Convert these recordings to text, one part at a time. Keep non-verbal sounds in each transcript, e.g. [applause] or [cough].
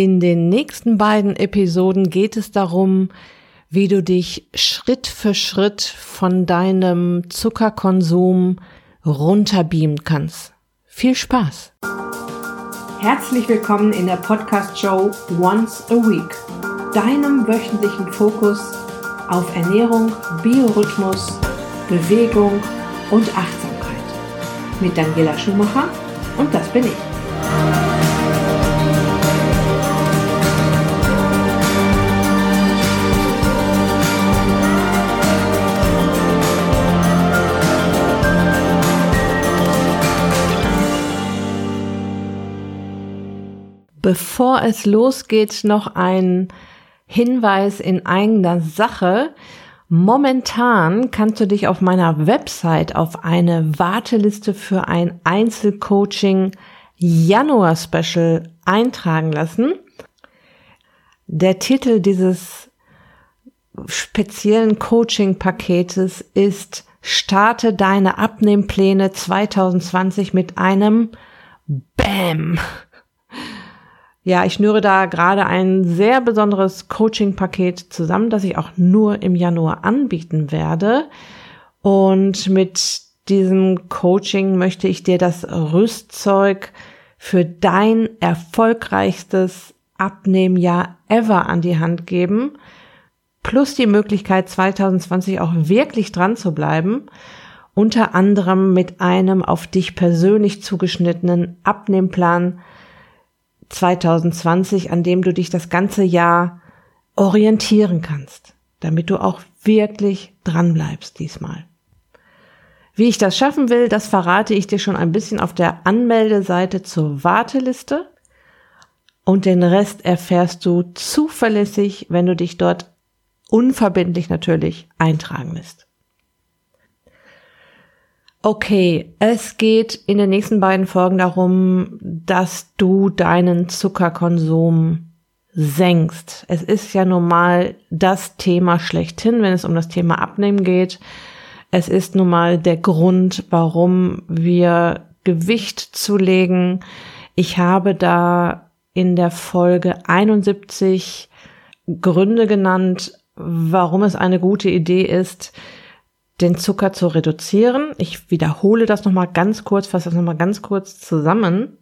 In den nächsten beiden Episoden geht es darum, wie du dich Schritt für Schritt von deinem Zuckerkonsum runterbeamen kannst. Viel Spaß! Herzlich willkommen in der Podcast-Show Once a Week, deinem wöchentlichen Fokus auf Ernährung, Biorhythmus, Bewegung und Achtsamkeit. Mit Daniela Schumacher und das bin ich. Bevor es losgeht, noch ein Hinweis in eigener Sache. Momentan kannst du dich auf meiner Website auf eine Warteliste für ein Einzelcoaching Januar Special eintragen lassen. Der Titel dieses speziellen Coaching-Paketes ist Starte deine Abnehmpläne 2020 mit einem Bam. Ja, ich schnüre da gerade ein sehr besonderes Coaching-Paket zusammen, das ich auch nur im Januar anbieten werde. Und mit diesem Coaching möchte ich dir das Rüstzeug für dein erfolgreichstes Abnehmjahr ever an die Hand geben, plus die Möglichkeit 2020 auch wirklich dran zu bleiben, unter anderem mit einem auf dich persönlich zugeschnittenen Abnehmplan 2020, an dem du dich das ganze Jahr orientieren kannst, damit du auch wirklich dran bleibst diesmal. Wie ich das schaffen will, das verrate ich dir schon ein bisschen auf der Anmeldeseite zur Warteliste. Und den Rest erfährst du zuverlässig, wenn du dich dort unverbindlich natürlich eintragen lässt. Okay, es geht in den nächsten beiden Folgen darum, dass du deinen Zuckerkonsum senkst. Es ist ja nun mal das Thema schlechthin, wenn es um das Thema Abnehmen geht. Es ist nun mal der Grund, warum wir Gewicht zulegen. Ich habe da in der Folge 71 Gründe genannt, warum es eine gute Idee ist, den Zucker zu reduzieren. Ich wiederhole das nochmal ganz kurz, fasse das nochmal ganz kurz zusammen.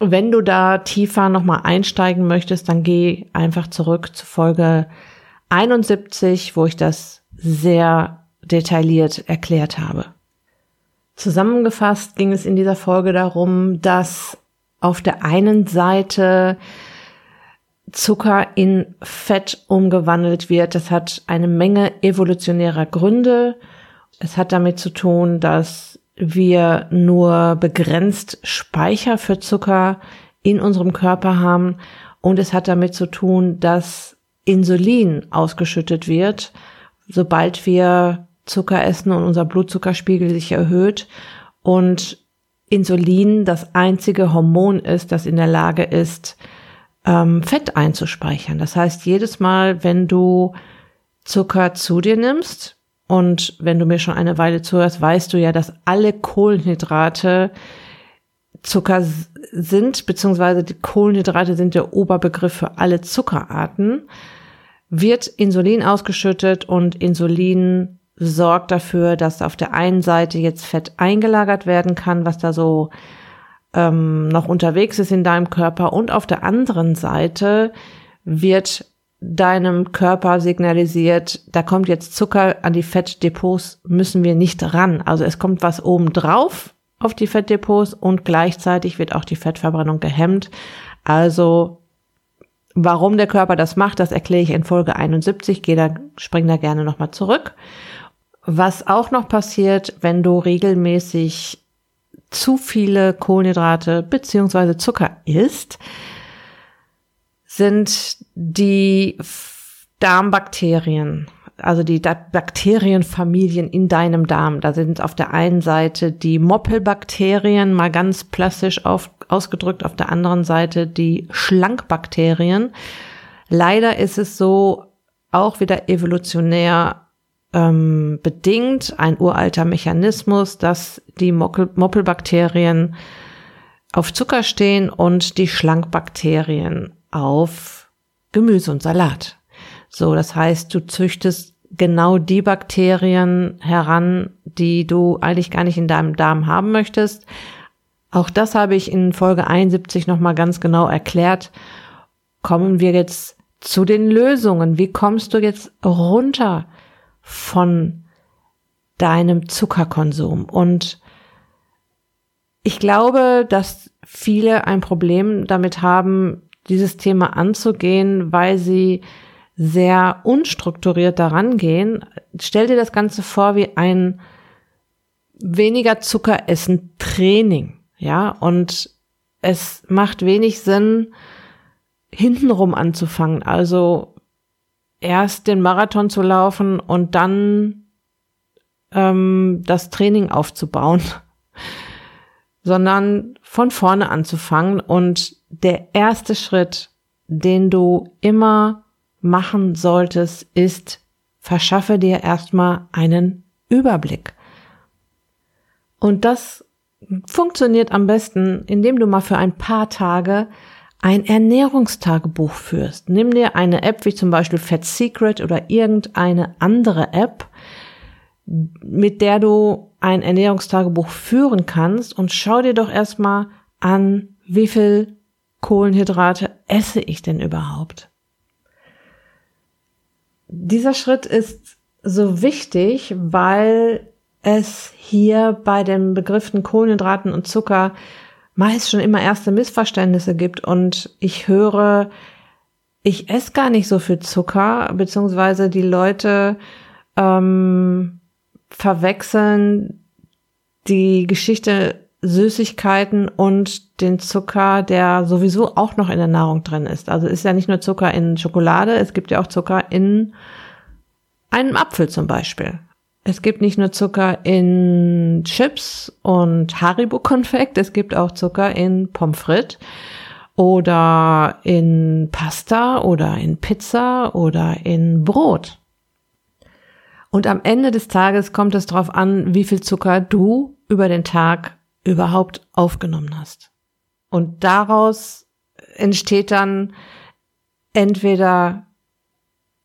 Wenn du da tiefer nochmal einsteigen möchtest, dann geh einfach zurück zu Folge 71, wo ich das sehr detailliert erklärt habe. Zusammengefasst ging es in dieser Folge darum, dass auf der einen Seite Zucker in Fett umgewandelt wird. Das hat eine Menge evolutionärer Gründe. Es hat damit zu tun, dass wir nur begrenzt Speicher für Zucker in unserem Körper haben und es hat damit zu tun, dass Insulin ausgeschüttet wird, sobald wir Zucker essen und unser Blutzuckerspiegel sich erhöht und Insulin das einzige Hormon ist, das in der Lage ist, ähm, Fett einzuspeichern. Das heißt, jedes Mal, wenn du Zucker zu dir nimmst, und wenn du mir schon eine Weile zuhörst, weißt du ja, dass alle Kohlenhydrate Zucker sind, beziehungsweise die Kohlenhydrate sind der Oberbegriff für alle Zuckerarten, wird Insulin ausgeschüttet und Insulin sorgt dafür, dass auf der einen Seite jetzt Fett eingelagert werden kann, was da so ähm, noch unterwegs ist in deinem Körper. Und auf der anderen Seite wird deinem Körper signalisiert, da kommt jetzt Zucker an die Fettdepots, müssen wir nicht ran. Also es kommt was oben drauf auf die Fettdepots und gleichzeitig wird auch die Fettverbrennung gehemmt. Also warum der Körper das macht, das erkläre ich in Folge 71. Geh da, spring da gerne nochmal zurück. Was auch noch passiert, wenn du regelmäßig zu viele Kohlenhydrate beziehungsweise Zucker isst, sind die Darmbakterien, also die Bakterienfamilien in deinem Darm. Da sind auf der einen Seite die Moppelbakterien, mal ganz plastisch auf, ausgedrückt, auf der anderen Seite die Schlankbakterien. Leider ist es so auch wieder evolutionär ähm, bedingt, ein uralter Mechanismus, dass die Moppelbakterien auf Zucker stehen und die Schlankbakterien auf Gemüse und Salat. So, das heißt, du züchtest genau die Bakterien heran, die du eigentlich gar nicht in deinem Darm haben möchtest. Auch das habe ich in Folge 71 nochmal ganz genau erklärt. Kommen wir jetzt zu den Lösungen. Wie kommst du jetzt runter von deinem Zuckerkonsum? Und ich glaube, dass viele ein Problem damit haben, dieses Thema anzugehen, weil sie sehr unstrukturiert daran gehen. Stell dir das Ganze vor wie ein weniger Zuckeressen Training. Ja, und es macht wenig Sinn, hintenrum anzufangen. Also erst den Marathon zu laufen und dann ähm, das Training aufzubauen, sondern von vorne anzufangen. Und der erste Schritt, den du immer machen solltest, ist, verschaffe dir erstmal einen Überblick. Und das funktioniert am besten, indem du mal für ein paar Tage ein Ernährungstagebuch führst. Nimm dir eine App wie zum Beispiel Fat Secret oder irgendeine andere App, mit der du ein Ernährungstagebuch führen kannst und schau dir doch erstmal an, wie viel Kohlenhydrate esse ich denn überhaupt? Dieser Schritt ist so wichtig, weil es hier bei den Begriffen Kohlenhydraten und Zucker meist schon immer erste Missverständnisse gibt und ich höre, ich esse gar nicht so viel Zucker, beziehungsweise die Leute ähm, verwechseln die Geschichte Süßigkeiten und den Zucker, der sowieso auch noch in der Nahrung drin ist. Also ist ja nicht nur Zucker in Schokolade, es gibt ja auch Zucker in einem Apfel zum Beispiel. Es gibt nicht nur Zucker in Chips und Haribo-Konfekt, es gibt auch Zucker in Pommes frites oder in Pasta oder in Pizza oder in Brot. Und am Ende des Tages kommt es darauf an, wie viel Zucker du über den Tag überhaupt aufgenommen hast. Und daraus entsteht dann entweder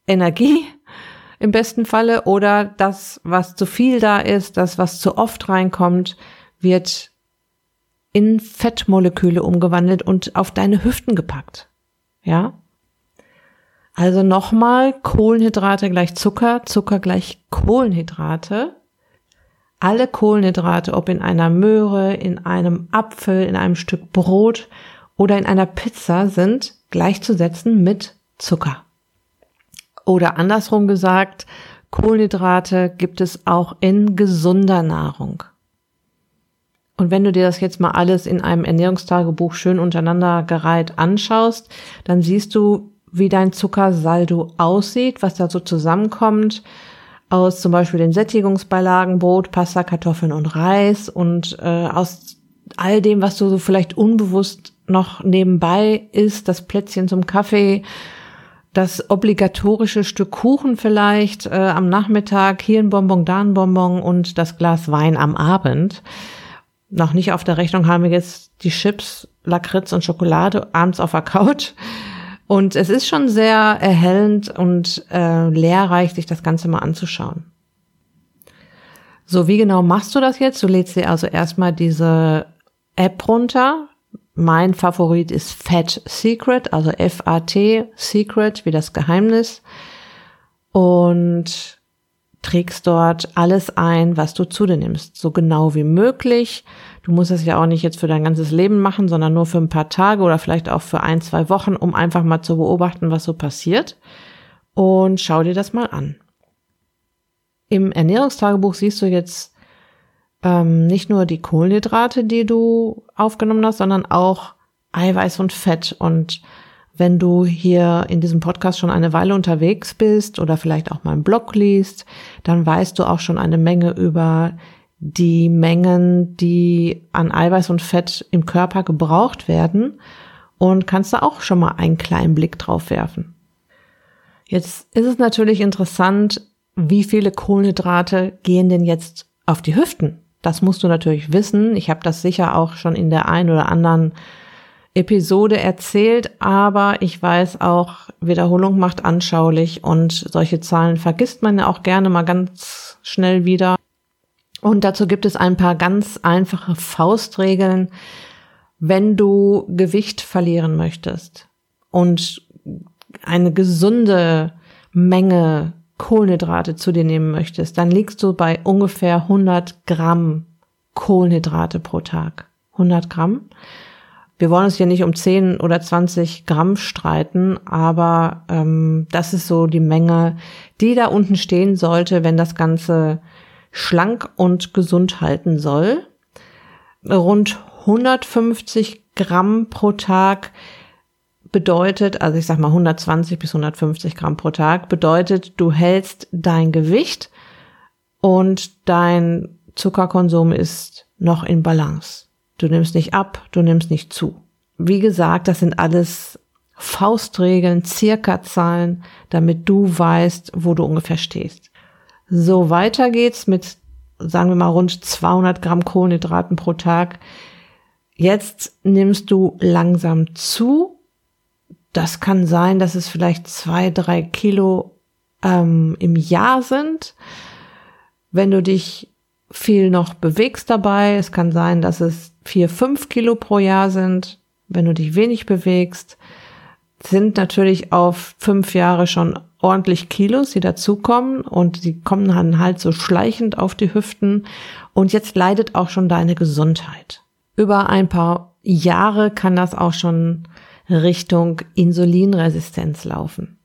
Energie [laughs] im besten Falle oder das, was zu viel da ist, das, was zu oft reinkommt, wird in Fettmoleküle umgewandelt und auf deine Hüften gepackt. Ja? Also nochmal, Kohlenhydrate gleich Zucker, Zucker gleich Kohlenhydrate. Alle Kohlenhydrate, ob in einer Möhre, in einem Apfel, in einem Stück Brot oder in einer Pizza, sind gleichzusetzen mit Zucker. Oder andersrum gesagt, Kohlenhydrate gibt es auch in gesunder Nahrung. Und wenn du dir das jetzt mal alles in einem Ernährungstagebuch schön untereinander gereiht anschaust, dann siehst du, wie dein Zuckersaldo aussieht, was da so zusammenkommt aus zum Beispiel den Sättigungsbeilagen Brot, Pasta, Kartoffeln und Reis und äh, aus all dem, was du so vielleicht unbewusst noch nebenbei isst, das Plätzchen zum Kaffee, das obligatorische Stück Kuchen vielleicht äh, am Nachmittag, hier ein Bonbon, da ein Bonbon und das Glas Wein am Abend. Noch nicht auf der Rechnung haben wir jetzt die Chips, Lakritz und Schokolade abends auf der Couch. Und es ist schon sehr erhellend und äh, lehrreich, sich das Ganze mal anzuschauen. So, wie genau machst du das jetzt? Du lädst dir also erstmal diese App runter, mein Favorit ist Fat Secret, also F-A-T, Secret, wie das Geheimnis. Und trägst dort alles ein, was du zu dir nimmst, so genau wie möglich. Du musst es ja auch nicht jetzt für dein ganzes Leben machen, sondern nur für ein paar Tage oder vielleicht auch für ein, zwei Wochen, um einfach mal zu beobachten, was so passiert. Und schau dir das mal an. Im Ernährungstagebuch siehst du jetzt ähm, nicht nur die Kohlenhydrate, die du aufgenommen hast, sondern auch Eiweiß und Fett. Und wenn du hier in diesem Podcast schon eine Weile unterwegs bist oder vielleicht auch mal einen Blog liest, dann weißt du auch schon eine Menge über die Mengen, die an Eiweiß und Fett im Körper gebraucht werden und kannst da auch schon mal einen kleinen Blick drauf werfen. Jetzt ist es natürlich interessant, wie viele Kohlenhydrate gehen denn jetzt auf die Hüften? Das musst du natürlich wissen. Ich habe das sicher auch schon in der einen oder anderen Episode erzählt, aber ich weiß auch, Wiederholung macht anschaulich und solche Zahlen vergisst man ja auch gerne mal ganz schnell wieder. Und dazu gibt es ein paar ganz einfache Faustregeln, wenn du Gewicht verlieren möchtest und eine gesunde Menge Kohlenhydrate zu dir nehmen möchtest, dann liegst du bei ungefähr 100 Gramm Kohlenhydrate pro Tag. 100 Gramm. Wir wollen uns hier nicht um 10 oder 20 Gramm streiten, aber ähm, das ist so die Menge, die da unten stehen sollte, wenn das Ganze schlank und gesund halten soll. Rund 150 Gramm pro Tag bedeutet, also ich sag mal 120 bis 150 Gramm pro Tag, bedeutet, du hältst dein Gewicht und dein Zuckerkonsum ist noch in Balance. Du nimmst nicht ab, du nimmst nicht zu. Wie gesagt, das sind alles Faustregeln, Zirkazahlen, damit du weißt, wo du ungefähr stehst. So weiter geht's mit, sagen wir mal, rund 200 Gramm Kohlenhydraten pro Tag. Jetzt nimmst du langsam zu. Das kann sein, dass es vielleicht zwei, drei Kilo ähm, im Jahr sind. Wenn du dich viel noch bewegst dabei, es kann sein, dass es vier, fünf Kilo pro Jahr sind, wenn du dich wenig bewegst, sind natürlich auf fünf Jahre schon ordentlich Kilos, die dazukommen und die kommen dann halt so schleichend auf die Hüften und jetzt leidet auch schon deine Gesundheit. Über ein paar Jahre kann das auch schon Richtung Insulinresistenz laufen.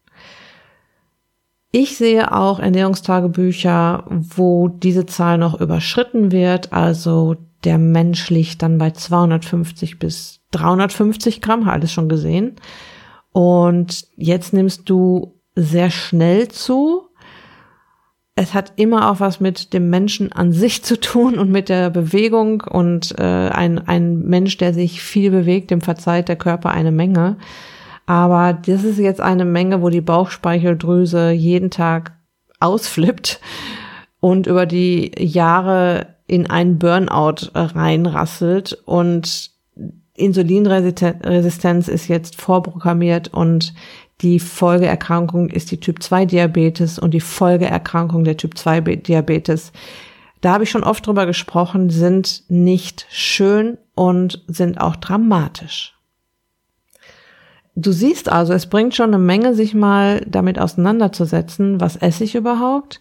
Ich sehe auch Ernährungstagebücher, wo diese Zahl noch überschritten wird, also der Mensch liegt dann bei 250 bis 350 Gramm, alles schon gesehen. Und jetzt nimmst du sehr schnell zu. Es hat immer auch was mit dem Menschen an sich zu tun und mit der Bewegung. Und äh, ein, ein Mensch, der sich viel bewegt, dem verzeiht der Körper eine Menge. Aber das ist jetzt eine Menge, wo die Bauchspeicheldrüse jeden Tag ausflippt und über die Jahre in einen Burnout reinrasselt und Insulinresistenz ist jetzt vorprogrammiert und die Folgeerkrankung ist die Typ 2 Diabetes und die Folgeerkrankung der Typ 2 Diabetes. Da habe ich schon oft drüber gesprochen, sind nicht schön und sind auch dramatisch. Du siehst also, es bringt schon eine Menge, sich mal damit auseinanderzusetzen, was esse ich überhaupt,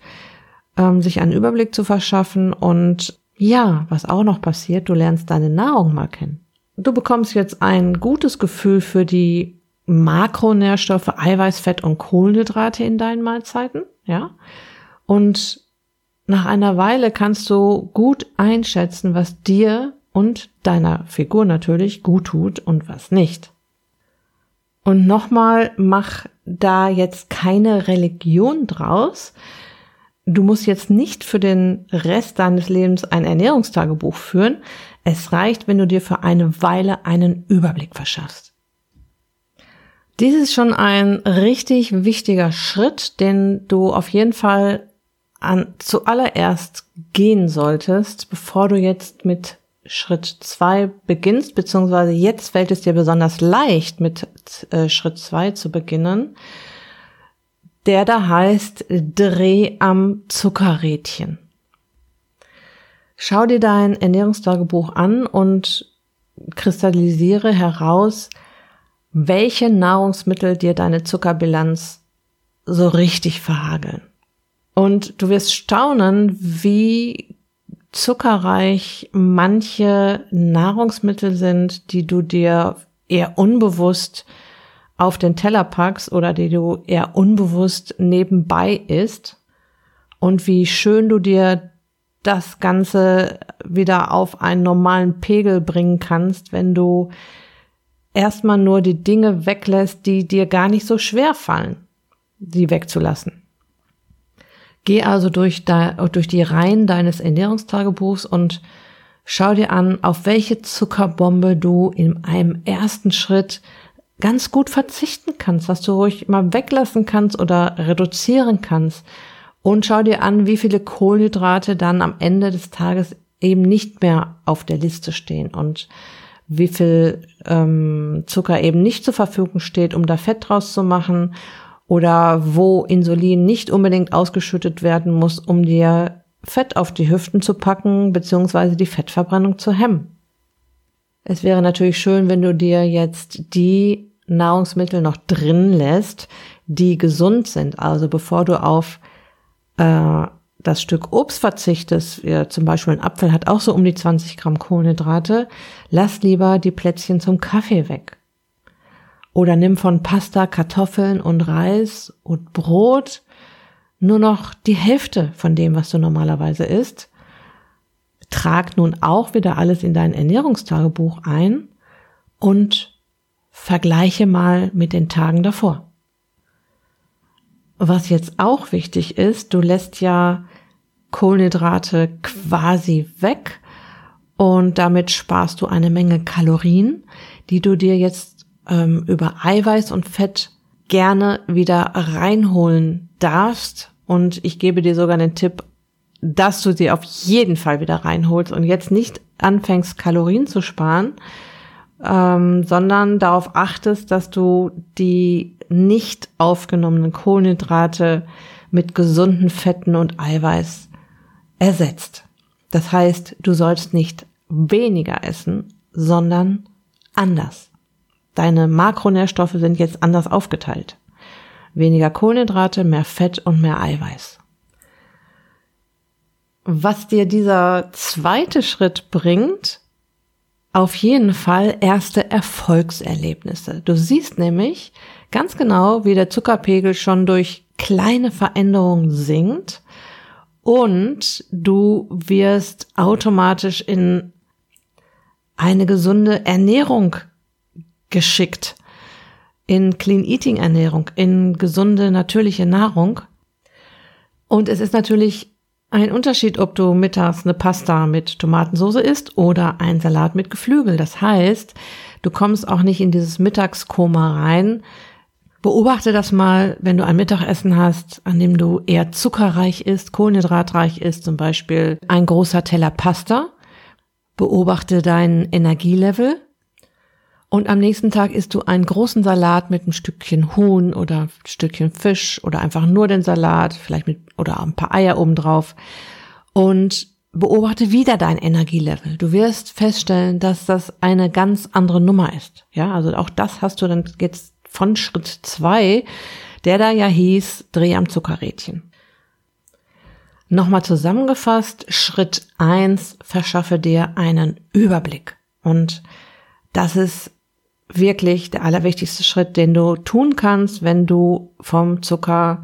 ähm, sich einen Überblick zu verschaffen und ja, was auch noch passiert, du lernst deine Nahrung mal kennen. Du bekommst jetzt ein gutes Gefühl für die Makronährstoffe, Eiweiß, Fett und Kohlenhydrate in deinen Mahlzeiten, ja? Und nach einer Weile kannst du gut einschätzen, was dir und deiner Figur natürlich gut tut und was nicht. Und nochmal, mach da jetzt keine Religion draus, Du musst jetzt nicht für den Rest deines Lebens ein Ernährungstagebuch führen. Es reicht, wenn du dir für eine Weile einen Überblick verschaffst. Dies ist schon ein richtig wichtiger Schritt, den du auf jeden Fall an, zuallererst gehen solltest, bevor du jetzt mit Schritt zwei beginnst, beziehungsweise jetzt fällt es dir besonders leicht, mit äh, Schritt zwei zu beginnen der da heißt Dreh am Zuckerrädchen. Schau dir dein Ernährungstagebuch an und kristallisiere heraus, welche Nahrungsmittel dir deine Zuckerbilanz so richtig verhageln. Und du wirst staunen, wie zuckerreich manche Nahrungsmittel sind, die du dir eher unbewusst auf den Teller packst oder die du eher unbewusst nebenbei isst und wie schön du dir das Ganze wieder auf einen normalen Pegel bringen kannst, wenn du erstmal nur die Dinge weglässt, die dir gar nicht so schwer fallen, sie wegzulassen. Geh also durch, da, durch die Reihen deines Ernährungstagebuchs und schau dir an, auf welche Zuckerbombe du in einem ersten Schritt ganz gut verzichten kannst, was du ruhig mal weglassen kannst oder reduzieren kannst. Und schau dir an, wie viele Kohlenhydrate dann am Ende des Tages eben nicht mehr auf der Liste stehen und wie viel ähm, Zucker eben nicht zur Verfügung steht, um da Fett draus zu machen oder wo Insulin nicht unbedingt ausgeschüttet werden muss, um dir Fett auf die Hüften zu packen, beziehungsweise die Fettverbrennung zu hemmen. Es wäre natürlich schön, wenn du dir jetzt die Nahrungsmittel noch drin lässt, die gesund sind. Also bevor du auf äh, das Stück Obst verzichtest, ja, zum Beispiel ein Apfel hat auch so um die 20 Gramm Kohlenhydrate, lass lieber die Plätzchen zum Kaffee weg. Oder nimm von Pasta, Kartoffeln und Reis und Brot nur noch die Hälfte von dem, was du normalerweise isst. Trag nun auch wieder alles in dein Ernährungstagebuch ein und vergleiche mal mit den Tagen davor. Was jetzt auch wichtig ist, du lässt ja Kohlenhydrate quasi weg und damit sparst du eine Menge Kalorien, die du dir jetzt ähm, über Eiweiß und Fett gerne wieder reinholen darfst. Und ich gebe dir sogar den Tipp, dass du sie auf jeden Fall wieder reinholst und jetzt nicht anfängst, Kalorien zu sparen, ähm, sondern darauf achtest, dass du die nicht aufgenommenen Kohlenhydrate mit gesunden Fetten und Eiweiß ersetzt. Das heißt, du sollst nicht weniger essen, sondern anders. Deine Makronährstoffe sind jetzt anders aufgeteilt. Weniger Kohlenhydrate, mehr Fett und mehr Eiweiß. Was dir dieser zweite Schritt bringt, auf jeden Fall erste Erfolgserlebnisse. Du siehst nämlich ganz genau, wie der Zuckerpegel schon durch kleine Veränderungen sinkt und du wirst automatisch in eine gesunde Ernährung geschickt in Clean Eating Ernährung, in gesunde, natürliche Nahrung. Und es ist natürlich ein Unterschied, ob du mittags eine Pasta mit Tomatensauce isst oder ein Salat mit Geflügel. Das heißt, du kommst auch nicht in dieses Mittagskoma rein. Beobachte das mal, wenn du ein Mittagessen hast, an dem du eher zuckerreich isst, kohlenhydratreich isst, zum Beispiel ein großer Teller Pasta. Beobachte dein Energielevel und am nächsten Tag isst du einen großen Salat mit einem Stückchen Huhn oder Stückchen Fisch oder einfach nur den Salat, vielleicht mit oder ein paar Eier obendrauf. Und beobachte wieder dein Energielevel. Du wirst feststellen, dass das eine ganz andere Nummer ist. Ja, also auch das hast du dann jetzt von Schritt zwei, der da ja hieß, dreh am Zuckerrädchen. Nochmal zusammengefasst, Schritt eins verschaffe dir einen Überblick. Und das ist wirklich der allerwichtigste Schritt, den du tun kannst, wenn du vom Zuckerrausch,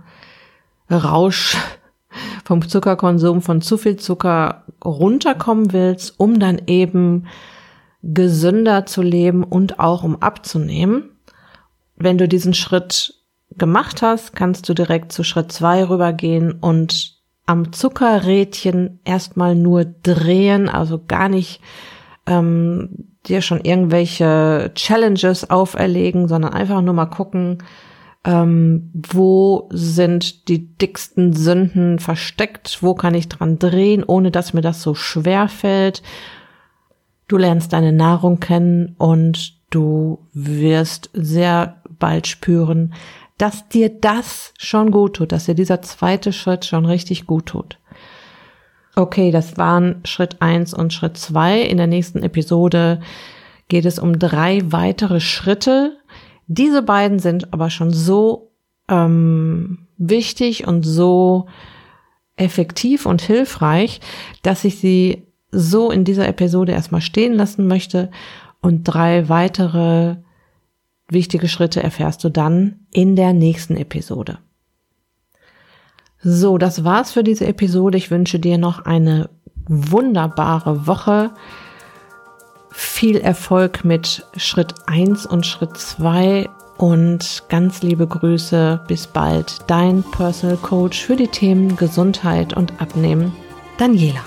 [laughs] vom Zuckerkonsum, von zu viel Zucker runterkommen willst, um dann eben gesünder zu leben und auch um abzunehmen. Wenn du diesen Schritt gemacht hast, kannst du direkt zu Schritt zwei rübergehen und am Zuckerrädchen erstmal nur drehen, also gar nicht ähm, dir schon irgendwelche Challenges auferlegen, sondern einfach nur mal gucken, ähm, wo sind die dicksten Sünden versteckt, wo kann ich dran drehen, ohne dass mir das so schwer fällt. Du lernst deine Nahrung kennen und du wirst sehr bald spüren, dass dir das schon gut tut, dass dir dieser zweite Schritt schon richtig gut tut. Okay, das waren Schritt eins und Schritt zwei. In der nächsten Episode geht es um drei weitere Schritte. Diese beiden sind aber schon so ähm, wichtig und so effektiv und hilfreich, dass ich sie so in dieser Episode erstmal stehen lassen möchte und drei weitere wichtige Schritte erfährst du dann in der nächsten Episode. So, das war's für diese Episode. Ich wünsche dir noch eine wunderbare Woche. Viel Erfolg mit Schritt 1 und Schritt 2 und ganz liebe Grüße. Bis bald. Dein Personal Coach für die Themen Gesundheit und Abnehmen, Daniela.